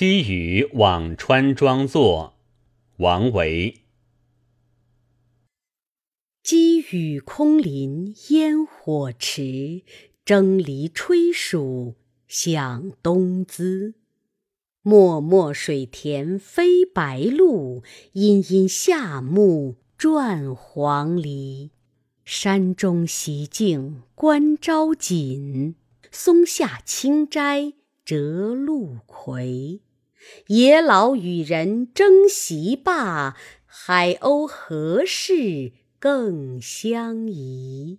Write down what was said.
积雨辋川庄作，王维。积雨空林烟火迟，蒸藜炊黍响东滋。漠漠水田飞白鹭，阴阴夏木啭黄鹂。山中习静观朝锦，松下清斋折露葵。野老与人争席罢，海鸥何事更相宜。